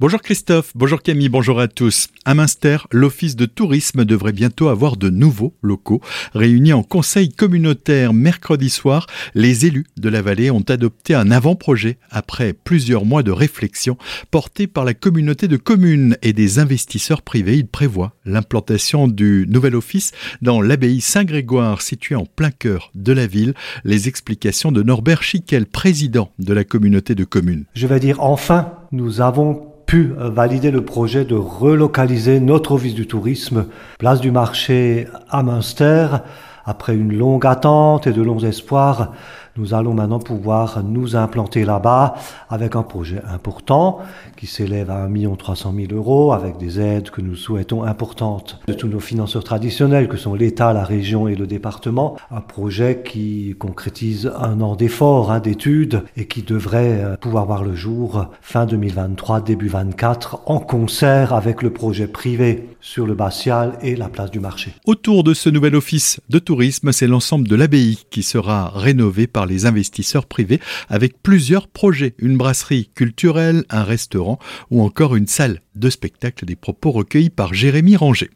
Bonjour Christophe, bonjour Camille, bonjour à tous. À Münster, l'Office de tourisme devrait bientôt avoir de nouveaux locaux. Réunis en conseil communautaire mercredi soir, les élus de la vallée ont adopté un avant-projet après plusieurs mois de réflexion porté par la communauté de communes et des investisseurs privés. Il prévoit l'implantation du nouvel office dans l'abbaye Saint-Grégoire située en plein cœur de la ville. Les explications de Norbert Schickel, président de la communauté de communes. Je vais dire enfin, nous avons pu valider le projet de relocaliser notre office du tourisme, place du marché à Münster. Après une longue attente et de longs espoirs, nous allons maintenant pouvoir nous implanter là-bas avec un projet important qui s'élève à 1 300 000 euros avec des aides que nous souhaitons importantes de tous nos financeurs traditionnels que sont l'État, la région et le département. Un projet qui concrétise un an d'efforts, hein, d'études et qui devrait euh, pouvoir voir le jour fin 2023, début 24 en concert avec le projet privé sur le Bastial et la place du marché. Autour de ce nouvel office de tourisme, c'est l'ensemble de l'abbaye qui sera rénové par les investisseurs privés avec plusieurs projets, une brasserie culturelle, un restaurant ou encore une salle de spectacle des propos recueillis par Jérémy Ranger.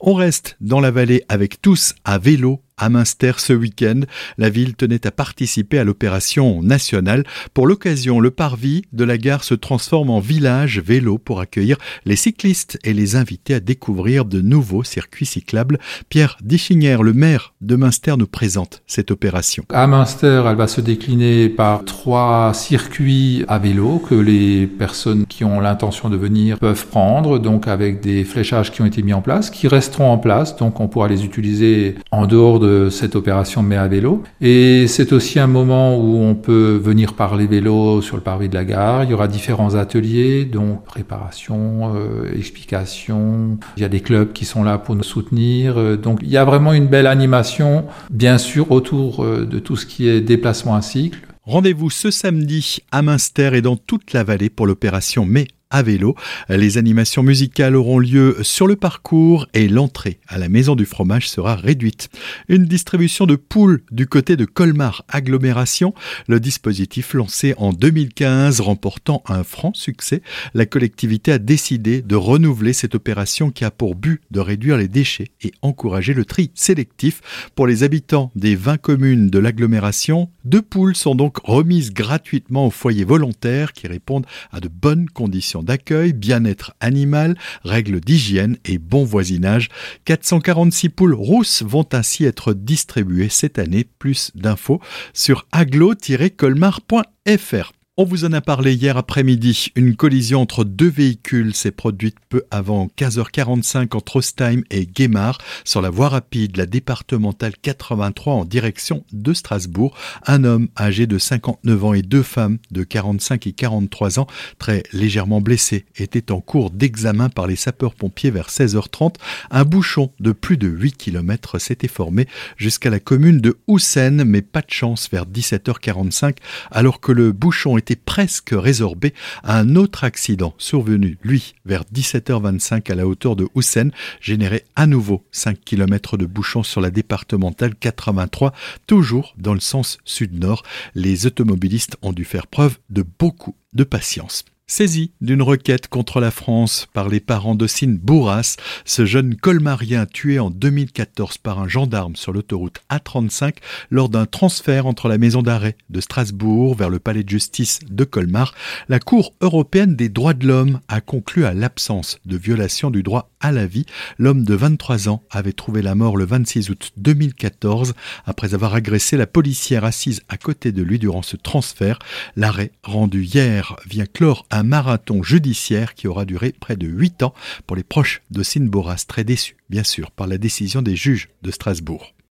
On reste dans la vallée avec tous à vélo à Münster ce week-end. La ville tenait à participer à l'opération nationale. Pour l'occasion, le parvis de la gare se transforme en village vélo pour accueillir les cyclistes et les inviter à découvrir de nouveaux circuits cyclables. Pierre Dichinger, le maire de Münster, nous présente cette opération. À Münster, elle va se décliner par trois circuits à vélo que les personnes qui ont l'intention de venir peuvent prendre, donc avec des fléchages qui ont été mis en place qui resteront en place, donc on pourra les utiliser en dehors de cette opération mais à vélo. Et c'est aussi un moment où on peut venir parler vélo sur le parvis de la gare. Il y aura différents ateliers, donc préparation, euh, explication. Il y a des clubs qui sont là pour nous soutenir. Euh, donc il y a vraiment une belle animation, bien sûr, autour euh, de tout ce qui est déplacement à cycle. Rendez-vous ce samedi à Münster et dans toute la vallée pour l'opération Mai à vélo. Les animations musicales auront lieu sur le parcours et l'entrée à la maison du fromage sera réduite. Une distribution de poules du côté de Colmar Agglomération, le dispositif lancé en 2015 remportant un franc succès. La collectivité a décidé de renouveler cette opération qui a pour but de réduire les déchets et encourager le tri sélectif pour les habitants des 20 communes de l'agglomération. Deux poules sont donc remises gratuitement aux foyers volontaires qui répondent à de bonnes conditions d'accueil, bien-être animal, règles d'hygiène et bon voisinage. 446 poules rousses vont ainsi être distribuées cette année. Plus d'infos sur aglo-colmar.fr. On vous en a parlé hier après-midi. Une collision entre deux véhicules s'est produite peu avant 15h45 entre Ostheim et Guémar sur la voie rapide, la départementale 83 en direction de Strasbourg. Un homme âgé de 59 ans et deux femmes de 45 et 43 ans, très légèrement blessés, étaient en cours d'examen par les sapeurs-pompiers vers 16h30. Un bouchon de plus de 8 km s'était formé jusqu'à la commune de Houssen, mais pas de chance vers 17h45 alors que le bouchon presque résorbé, un autre accident survenu, lui, vers 17h25 à la hauteur de Houssen, générait à nouveau 5 km de bouchons sur la départementale 83, toujours dans le sens sud-nord. Les automobilistes ont dû faire preuve de beaucoup de patience. Saisi d'une requête contre la France par les parents d'Ossine Bourras, ce jeune colmarien tué en 2014 par un gendarme sur l'autoroute A35 lors d'un transfert entre la maison d'arrêt de Strasbourg vers le palais de justice de Colmar, la Cour européenne des droits de l'homme a conclu à l'absence de violation du droit à la vie. L'homme de 23 ans avait trouvé la mort le 26 août 2014 après avoir agressé la policière assise à côté de lui durant ce transfert. L'arrêt rendu hier vient clore un marathon judiciaire qui aura duré près de 8 ans pour les proches de Boras, très déçus, bien sûr, par la décision des juges de Strasbourg.